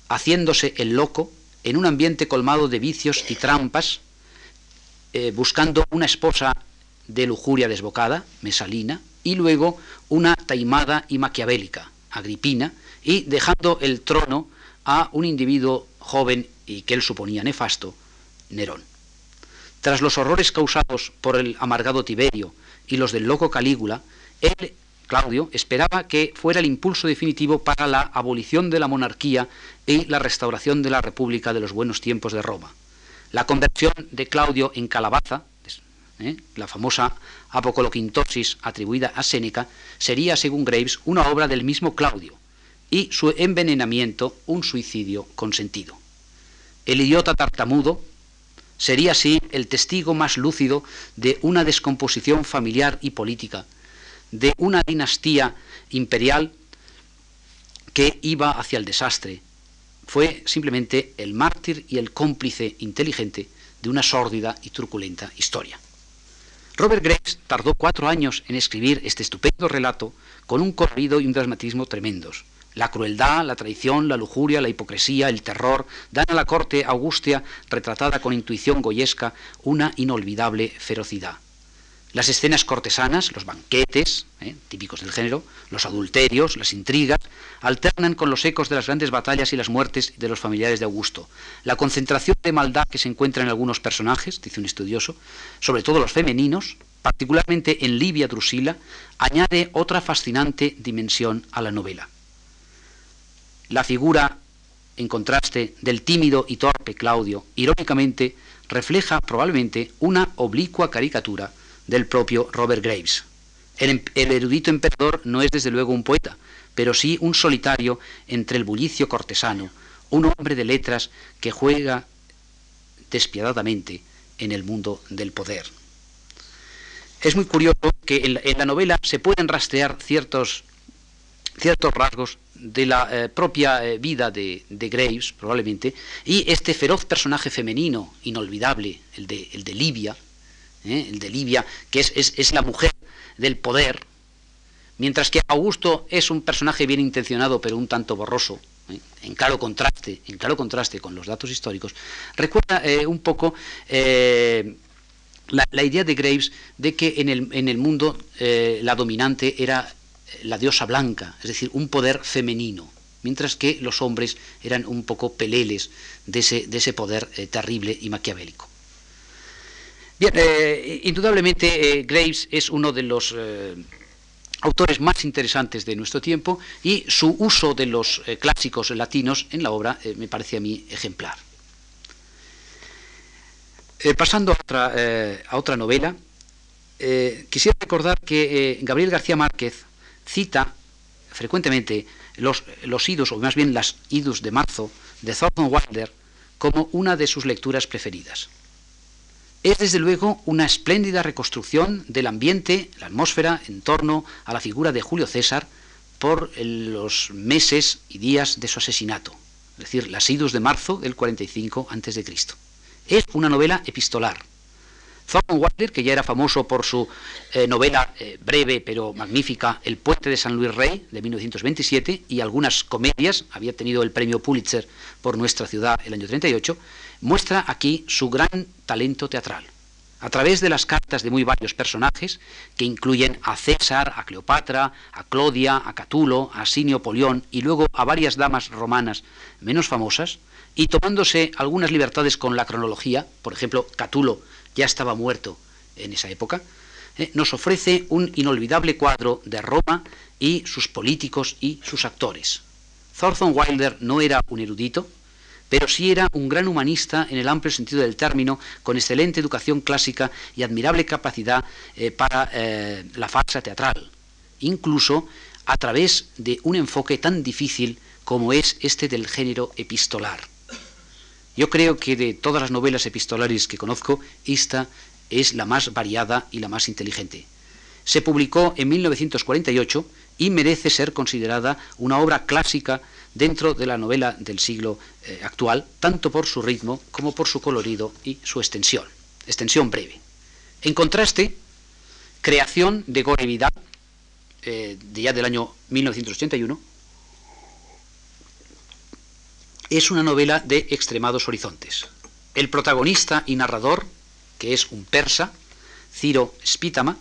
haciéndose el loco en un ambiente colmado de vicios y trampas, eh, buscando una esposa de lujuria desbocada, Mesalina, y luego una taimada y maquiavélica, Agripina, y dejando el trono a un individuo joven y que él suponía nefasto, Nerón. Tras los horrores causados por el amargado Tiberio y los del loco Calígula, él, Claudio, esperaba que fuera el impulso definitivo para la abolición de la monarquía y la restauración de la República de los buenos tiempos de Roma. La conversión de Claudio en calabaza, ¿eh? la famosa apocoloquintosis atribuida a Séneca, sería, según Graves, una obra del mismo Claudio, y su envenenamiento un suicidio consentido. El idiota tartamudo sería así el testigo más lúcido de una descomposición familiar y política, de una dinastía imperial que iba hacia el desastre. Fue simplemente el mártir y el cómplice inteligente de una sórdida y truculenta historia. Robert Graves tardó cuatro años en escribir este estupendo relato con un corrido y un dramatismo tremendos. La crueldad, la traición, la lujuria, la hipocresía, el terror dan a la corte augustia, retratada con intuición goyesca, una inolvidable ferocidad. Las escenas cortesanas, los banquetes, eh, típicos del género, los adulterios, las intrigas, alternan con los ecos de las grandes batallas y las muertes de los familiares de Augusto. La concentración de maldad que se encuentra en algunos personajes, dice un estudioso, sobre todo los femeninos, particularmente en Livia Drusila, añade otra fascinante dimensión a la novela. La figura, en contraste, del tímido y torpe Claudio, irónicamente, refleja probablemente una oblicua caricatura del propio Robert Graves. El, erudito emperador no es desde luego un poeta, pero sí un solitario entre el bullicio cortesano, un hombre de letras que juega despiadadamente en el mundo del poder. Es muy curioso que en la, novela se pueden rastrear ciertos, ciertos rasgos de la eh, propia eh, vida de, Graves, probablemente, y este feroz personaje femenino, inolvidable, el de, el de Livia, ¿eh? el de Livia, que es, la mujer del poder, mientras que Augusto es un personaje bien intencionado pero un tanto borroso, en claro contraste, en claro contraste con los datos históricos, recuerda un poco la, idea de Graves de que en el, en el mundo la dominante era la diosa blanca, es decir, un poder femenino, mientras que los hombres eran un poco peleles de ese, de ese poder eh, terrible y maquiavélico. Bien, eh, indudablemente Graves es uno de los autores más interesantes de nuestro tiempo y su uso de los clásicos latinos en la obra me parece a mí ejemplar. pasando a otra, a otra novela, quisiera recordar que Gabriel García Márquez cita frecuentemente los, los idus, o más bien las idus de marzo, de Thornton Wilder, como una de sus lecturas preferidas. Es desde luego una espléndida reconstrucción del ambiente, la atmósfera en torno a la figura de Julio César por los meses y días de su asesinato, es decir, las idus de marzo del 45 a.C. Es una novela epistolar, Thornton Wilder, que ya era famoso por su eh, novela eh, breve pero magnífica El puente de San Luis Rey, de 1927, y algunas comedias, había tenido el premio Pulitzer por nuestra ciudad el año 38, muestra aquí su gran talento teatral. A través de las cartas de muy varios personajes, que incluyen a César, a Cleopatra, a Clodia, a Catulo, a Asinio Polión y luego a varias damas romanas menos famosas, y tomándose algunas libertades con la cronología, por ejemplo, Catulo ya estaba muerto en esa época, eh, nos ofrece un inolvidable cuadro de Roma y sus políticos y sus actores. Thornton Wilder no era un erudito, pero sí era un gran humanista en el amplio sentido del término, con excelente educación clásica y admirable capacidad eh, para eh, la farsa teatral, incluso a través de un enfoque tan difícil como es este del género epistolar. Yo creo que de todas las novelas epistolares que conozco, esta es la más variada y la más inteligente. Se publicó en 1948 y merece ser considerada una obra clásica dentro de la novela del siglo eh, actual, tanto por su ritmo como por su colorido y su extensión, extensión breve. En contraste, creación de Gore Vidal, eh, de ya del año 1981, es una novela de extremados horizontes. El protagonista y narrador, que es un persa, Ciro Spítama,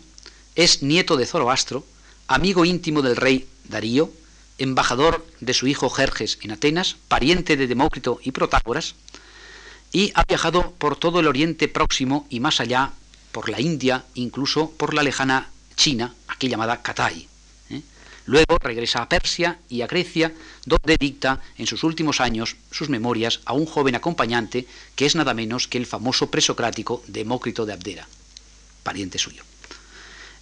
es nieto de Zoroastro, amigo íntimo del rey Darío, embajador de su hijo Jerjes en Atenas, pariente de Demócrito y Protágoras, y ha viajado por todo el Oriente Próximo y más allá, por la India, incluso por la lejana China, aquí llamada Katai. Luego regresa a Persia y a Grecia, donde dicta en sus últimos años sus memorias a un joven acompañante que es nada menos que el famoso presocrático Demócrito de Abdera, pariente suyo.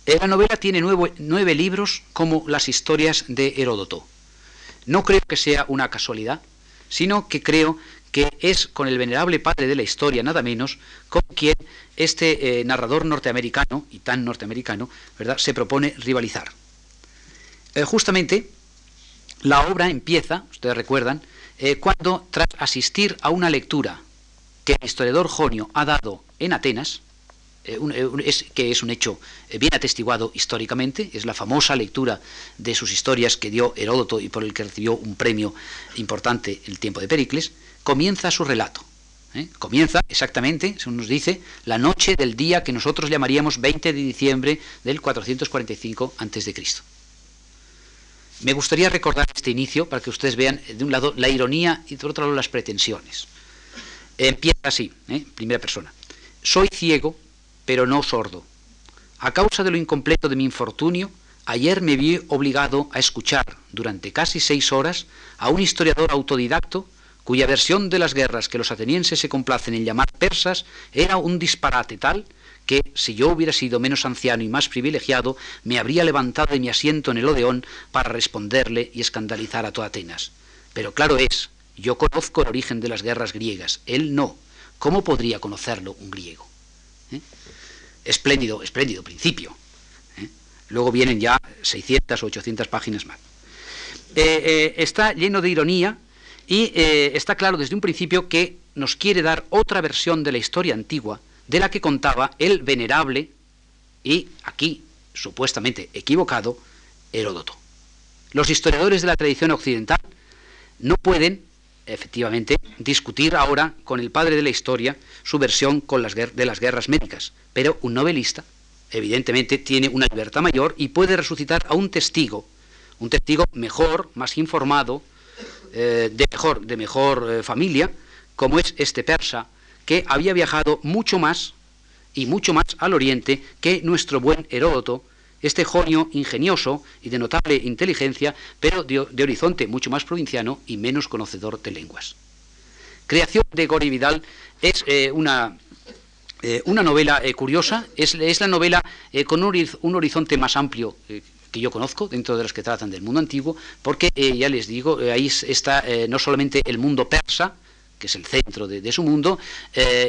La novela tiene nueve, libros como las historias de Heródoto. No creo que sea una casualidad, sino que creo que es con el venerable padre de la historia, nada menos, con quien este eh, narrador norteamericano, y tan norteamericano, ¿verdad?, se propone rivalizar. Eh, justamente la obra empieza, ustedes recuerdan, eh, cuando tras asistir a una lectura que el historiador Jonio ha dado en Atenas, eh, que es un hecho bien atestiguado históricamente, es la famosa lectura de sus historias que dio Heródoto y por el que recibió un premio importante el tiempo de Pericles, comienza su relato. Comienza exactamente, según nos dice, la noche del día que nosotros llamaríamos 20 de diciembre del 445 a.C. Me gustaría recordar este inicio para que ustedes vean eh, de un lado la ironía y de otro lado las pretensiones. Empieza así, ¿eh? primera persona. Soy ciego, pero no sordo. A causa de lo incompleto de mi infortunio, ayer me vi obligado a escuchar durante casi seis horas a un historiador autodidacto cuya versión de las guerras que los atenienses se complacen en llamar persas era un disparate tal que, si yo hubiera sido menos anciano y más privilegiado, me habría levantado de mi asiento en el Odeón para responderle y escandalizar a toda Atenas. Pero claro es, yo conozco el origen de las guerras griegas, él no. ¿Cómo podría conocerlo un griego? ¿Eh? Espléndido, espléndido principio. ¿eh? Luego vienen ya 600 o 800 páginas más. Eh, está lleno de ironía y está claro desde un principio que nos quiere dar otra versión de la historia antigua de la que contaba el venerable y aquí supuestamente equivocado Heródoto. Los historiadores de la tradición occidental no pueden, efectivamente, discutir ahora con el padre de la historia su versión con las de las guerras médicas, pero un novelista, evidentemente, tiene una libertad mayor y puede resucitar a un testigo, un testigo mejor, más informado, de mejor, de mejor familia, como es este persa, que había viajado mucho más y mucho más al oriente que nuestro buen Heródoto, este jonio ingenioso y de notable inteligencia, pero de, horizonte mucho más provinciano y menos conocedor de lenguas. Creación de Gori Vidal es eh, una, eh, una, novela eh, curiosa, es, la novela con un, horizonte más amplio que yo conozco dentro de las que tratan del mundo antiguo, porque ya les digo, ahí está no solamente el mundo persa, que es el centro de, su mundo,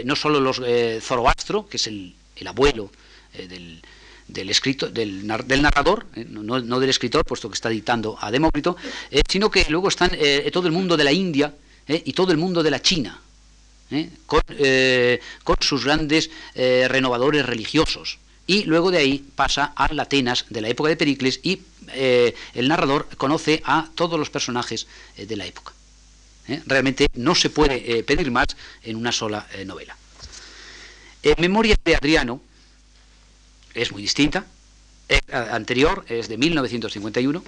no solo los Zoroastro, que es el, el abuelo del, del, escrito, del, narrador, eh, no, del escritor, puesto que está dictando a Demócrito, eh, sino que luego están eh, todo el mundo de la India y todo el mundo de la China, con, con, sus grandes renovadores religiosos. Y luego de ahí pasa a la Atenas de la época de Pericles y el narrador conoce a todos los personajes de la época. Realmente no se puede pedir más en una sola novela. En Memoria de Adriano, es muy distinta, es anterior, es de 1951,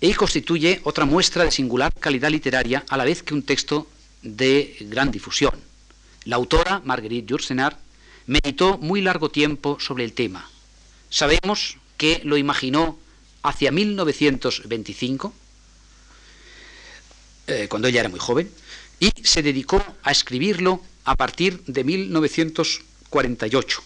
y constituye otra muestra de singular calidad literaria a la vez que un texto de gran difusión. La autora, Marguerite Yourcenar, meditó muy largo tiempo sobre el tema. Sabemos que lo imaginó hacia 1925, eh, cuando ella era muy joven, y se dedicó a escribirlo a partir de 1948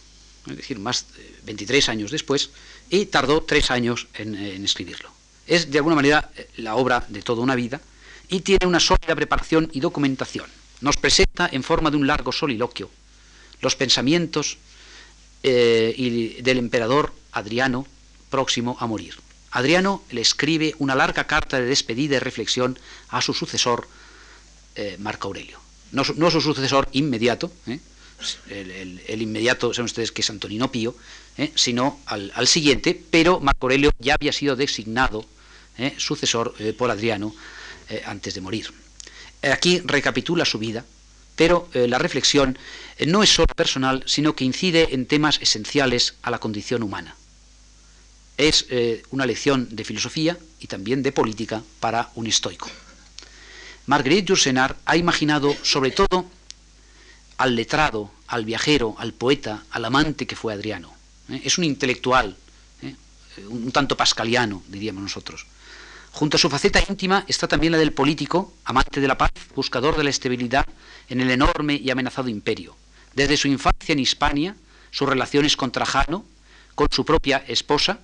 es decir, más de 23 años después, y tardó tres años en, escribirlo. Es de alguna manera la obra de toda una vida y tiene una sólida preparación y documentación. Nos presenta en forma de un largo soliloquio los pensamientos eh, del emperador Adriano próximo a morir. Adriano le escribe una larga carta de despedida y reflexión a su sucesor, eh, Marco Aurelio. No, su sucesor inmediato, ¿eh? el, inmediato, saben ustedes que es Antonino Pío, ¿eh? sino al, siguiente, pero Marco Aurelio ya había sido designado sucesor por Adriano antes de morir. Aquí recapitula su vida, pero la reflexión no es solo personal, sino que incide en temas esenciales a la condición humana. Es una lección de filosofía y también de política para un estoico. Marguerite Yourcenar ha imaginado sobre todo al letrado, al viajero, al poeta, al amante que fue Adriano. ¿eh? Es un intelectual, ¿eh? un tanto pascaliano, diríamos nosotros. Junto a su faceta íntima está también la del político, amante de la paz, buscador de la estabilidad en el enorme y amenazado imperio. Desde su infancia en Hispania, sus relaciones con Trajano, con su propia esposa,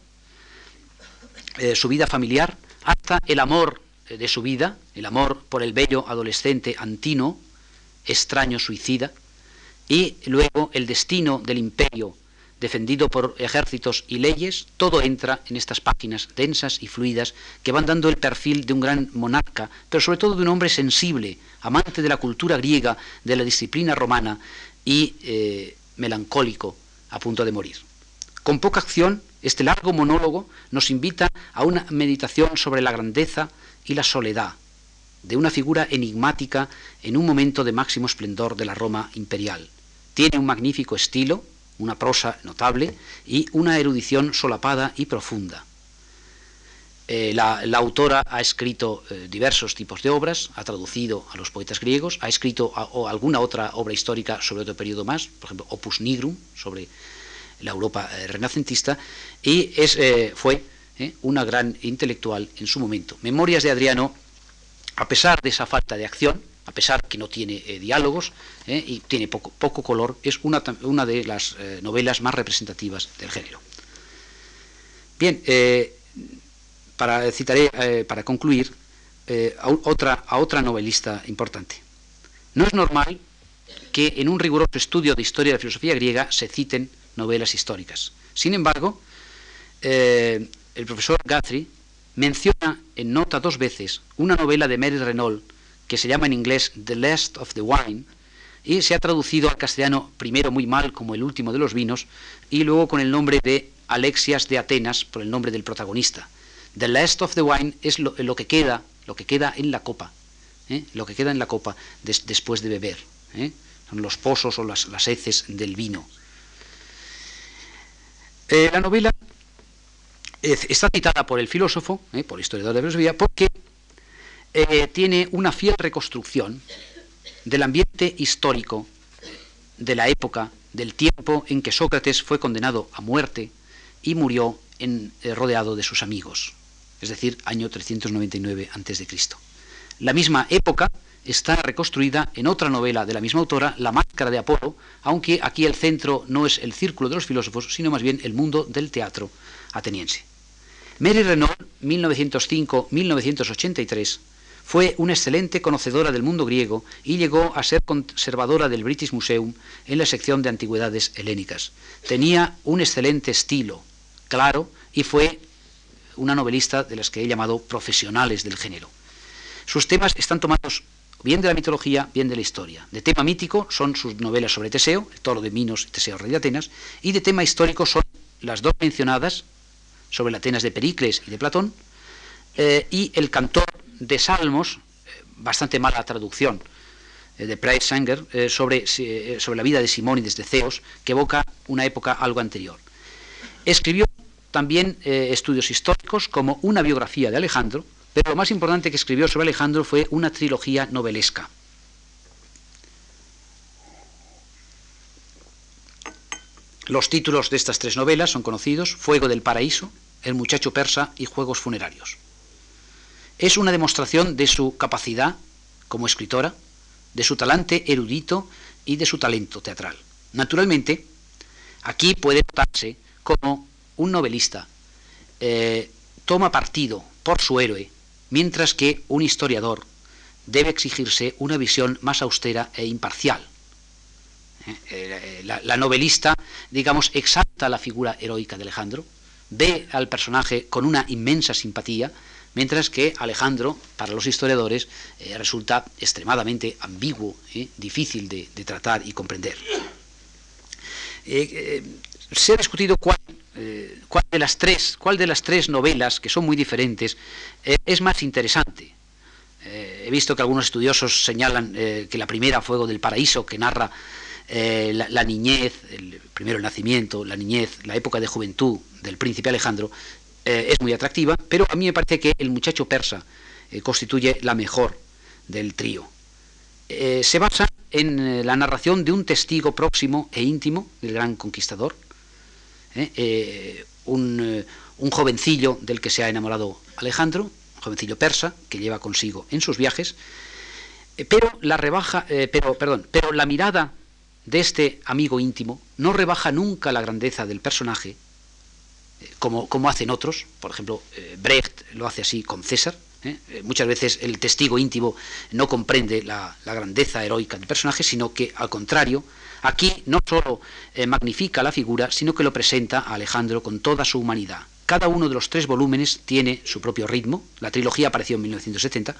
eh, su vida familiar, hasta el amor de su vida, el amor por el bello adolescente Antino, extraño suicida, y luego el destino del imperio defendido por ejércitos y leyes, todo entra en estas páginas densas y fluidas que van dando el perfil de un gran monarca, pero sobre todo de un hombre sensible, amante de la cultura griega, de la disciplina romana y eh, melancólico a punto de morir. Con poca acción, este largo monólogo nos invita a una meditación sobre la grandeza y la soledad de una figura enigmática en un momento de máximo esplendor de la Roma imperial tiene un magnífico estilo, una prosa notable y una erudición solapada y profunda. Eh, la, autora ha escrito eh, diversos tipos de obras, ha traducido a los poetas griegos, ha escrito alguna otra obra histórica sobre otro periodo más, por ejemplo Opus Nigrum, sobre la Europa eh, renacentista, y es, fue una gran intelectual en su momento. Memorias de Adriano, a pesar de esa falta de acción, a pesar que no tiene eh, diálogos eh, y tiene poco, poco, color, es una, una de las eh, novelas más representativas del género. Bien, para, citaré, para concluir, a, otra, a otra novelista importante. No es normal que en un riguroso estudio de historia de la filosofía griega se citen novelas históricas. Sin embargo, el profesor Guthrie menciona en nota dos veces una novela de Mary Renault que se llama en inglés The Last of the Wine, y se ha traducido al castellano primero muy mal como el último de los vinos, y luego con el nombre de Alexias de Atenas, por el nombre del protagonista. The Last of the Wine es lo, que queda, lo que queda en la copa, ¿eh? lo que queda en la copa después de beber. ¿eh? Son los pozos o las heces del vino. Eh, la novela está citada por el filósofo, por el historiador de la porque tiene una fiel reconstrucción del ambiente histórico de la época, del tiempo en que Sócrates fue condenado a muerte y murió en, rodeado de sus amigos, es decir, año 399 a.C. La misma época está reconstruida en otra novela de la misma autora, La Máscara de Apolo, aunque aquí el centro no es el círculo de los filósofos, sino más bien el mundo del teatro ateniense. Mary Renault, 1905-1983, fue una excelente conocedora del mundo griego y llegó a ser conservadora del British Museum en la sección de antigüedades helénicas. Tenía un excelente estilo, claro, y fue una novelista de las que he llamado profesionales del género. Sus temas están tomados bien de la mitología, bien de la historia. De tema mítico son sus novelas sobre Teseo, el toro de Minos Teseo rey de Atenas, y de tema histórico son las dos mencionadas, sobre las Atenas de Pericles y de Platón, eh, y el cantor de Salmos, eh, bastante mala traducción, eh, de Price Sanger, sobre, sobre la vida de Simónides de Ceos, que evoca una época algo anterior. Escribió también estudios históricos como una biografía de Alejandro, pero lo más importante que escribió sobre Alejandro fue una trilogía novelesca. Los títulos de estas tres novelas son conocidos, Fuego del Paraíso, El muchacho persa y Juegos funerarios. Es una demostración de su capacidad como escritora, de su talante erudito y de su talento teatral. Naturalmente, aquí puede notarse como un novelista eh, toma partido por su héroe mientras que un historiador debe exigirse una visión más austera e imparcial. Eh, eh, la, novelista, digamos, exalta la figura heroica de Alejandro, ve al personaje con una inmensa simpatía, mientras que Alejandro, para los historiadores, eh, resulta extremadamente ambiguo, difícil de, tratar y comprender. se ha discutido cuál eh, de las tres, cuál de las tres novelas, que son muy diferentes, eh, es más interesante. Eh, he visto que algunos estudiosos señalan que la primera, Fuego del Paraíso, que narra la, niñez, el, primero el nacimiento, la niñez, la época de juventud del príncipe Alejandro, es muy atractiva, pero a mí me parece que El muchacho persa constituye la mejor del trío. se basa en la narración de un testigo próximo e íntimo del gran conquistador, ¿eh? Eh, un, eh, jovencillo del que se ha enamorado Alejandro, jovencillo persa que lleva consigo en sus viajes, pero la rebaja, pero, perdón, pero la mirada de este amigo íntimo no rebaja nunca la grandeza del personaje, como, como hacen otros, por ejemplo, Brecht lo hace así con César, muchas veces el testigo íntimo no comprende la, la, grandeza heroica del personaje, sino que al contrario Aquí no solo eh, magnifica la figura, sino que lo presenta a Alejandro con toda su humanidad. Cada uno de los tres volúmenes tiene su propio ritmo, la trilogía apareció en 1970,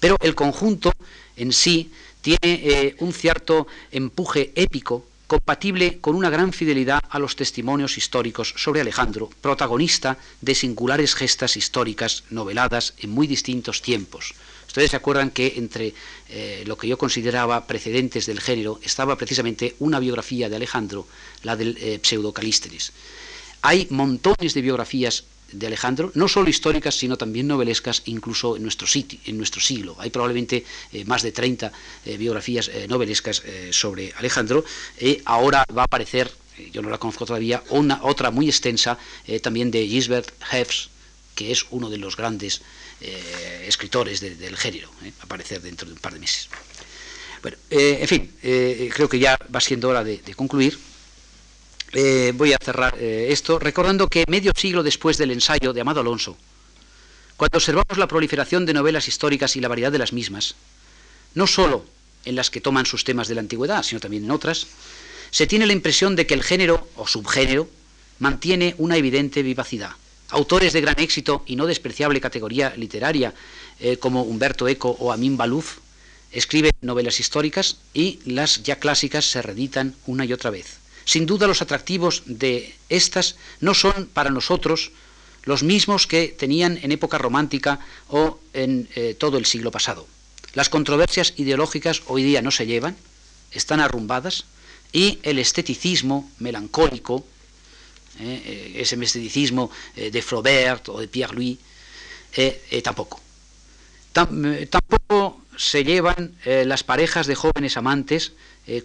pero el conjunto en sí tiene eh, un cierto empuje épico compatible con una gran fidelidad a los testimonios históricos sobre Alejandro, protagonista de singulares gestas históricas noveladas en muy distintos tiempos. Ustedes se acuerdan que entre eh, lo que yo consideraba precedentes del género estaba precisamente una biografía de Alejandro, la del eh, pseudo Calísteres. Hay montones de biografías de Alejandro, no solo históricas, sino también novelescas, incluso en nuestro, sitio, en nuestro siglo. Hay probablemente eh, más de 30 biografías novelescas sobre Alejandro. ahora va a aparecer, yo no la conozco todavía, una, otra muy extensa también de Gisbert Hefs, que es uno de los grandes eh, escritores del género, eh, aparecer dentro de un par de meses. Bueno, eh, en fin, creo que ya va siendo hora de, concluir. Voy a cerrar esto recordando que medio siglo después del ensayo de Amado Alonso, cuando observamos la proliferación de novelas históricas y la variedad de las mismas, no sólo en las que toman sus temas de la antigüedad, sino también en otras, se tiene la impresión de que el género o subgénero mantiene una evidente vivacidad. Autores de gran éxito y no despreciable categoría literaria eh, como Humberto Eco o Amin Balouf escriben novelas históricas y las ya clásicas se reeditan una y otra vez. Sin duda los atractivos de estas no son para nosotros los mismos que tenían en época romántica o en eh, todo el siglo pasado. Las controversias ideológicas hoy día no se llevan, están arrumbadas y el esteticismo melancólico ¿eh? Eh, ese mestedicismo eh, de Flaubert o de Pierre Louis, tampoco. Tampoco se llevan las parejas de jóvenes amantes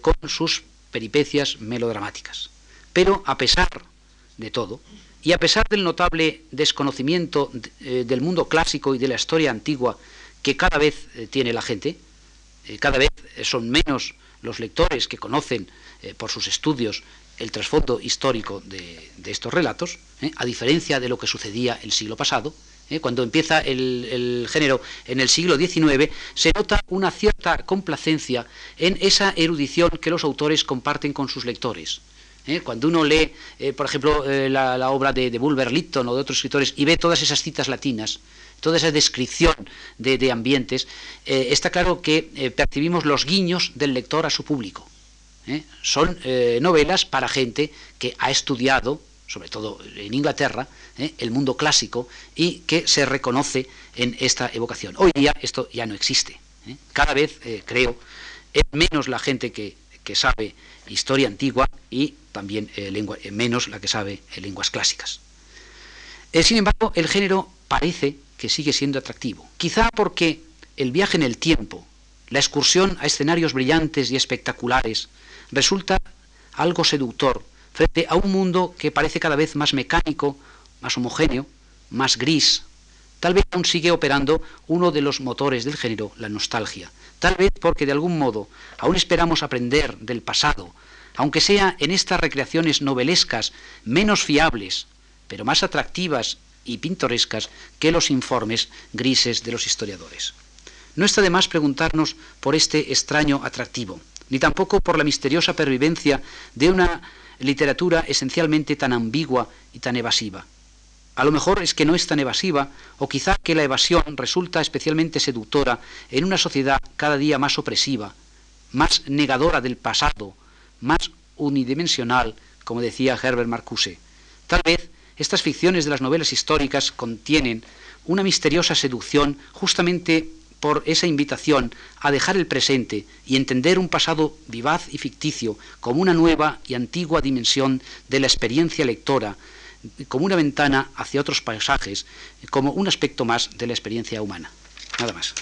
con sus peripecias melodramáticas. Pero a pesar de todo, y a pesar del notable desconocimiento del mundo clásico y de la historia antigua que cada vez tiene la gente, cada vez son menos los lectores que conocen por sus estudios el trasfondo histórico de, estos relatos, a diferencia de lo que sucedía el siglo pasado, ¿eh? cuando empieza el, género en el siglo XIX, se nota una cierta complacencia en esa erudición que los autores comparten con sus lectores. ¿eh? Cuando uno lee, eh, por ejemplo, la, obra de, de, Bulwer Lytton o de otros escritores y ve todas esas citas latinas, toda esa descripción de, ambientes, está claro que percibimos los guiños del lector a su público. Son novelas para gente que ha estudiado sobre todo en Inglaterra, ¿eh? el mundo clásico, y que se reconoce en esta evocación. Hoy día esto ya no existe. ¿eh? Cada vez, eh, creo, es menos la gente que, sabe historia antigua y también menos la que sabe lenguas clásicas. sin embargo, el género parece que sigue siendo atractivo, quizá porque el viaje en el tiempo, la excursión a escenarios brillantes y espectaculares, resulta algo seductor frente a un mundo que parece cada vez más mecánico, más homogéneo, más gris. Tal vez aún sigue operando uno de los motores del género, la nostalgia. Tal vez porque de algún modo aún esperamos aprender del pasado, aunque sea en estas recreaciones novelescas menos fiables, pero más atractivas y pintorescas que los informes grises de los historiadores. No está de más preguntarnos por este extraño atractivo, ni tampoco por la misteriosa pervivencia de una literatura esencialmente tan ambigua y tan evasiva. A lo mejor es que no es tan evasiva, o quizá que la evasión resulta especialmente seductora en una sociedad cada día más opresiva, más negadora del pasado, más unidimensional, como decía Herbert Marcuse. Tal vez estas ficciones de las novelas históricas contienen una misteriosa seducción justamente por esa invitación a dejar el presente y entender un pasado vivaz y ficticio como una nueva y antigua dimensión de la experiencia lectora, como una ventana hacia otros paisajes, como un aspecto más de la experiencia humana. Nada más.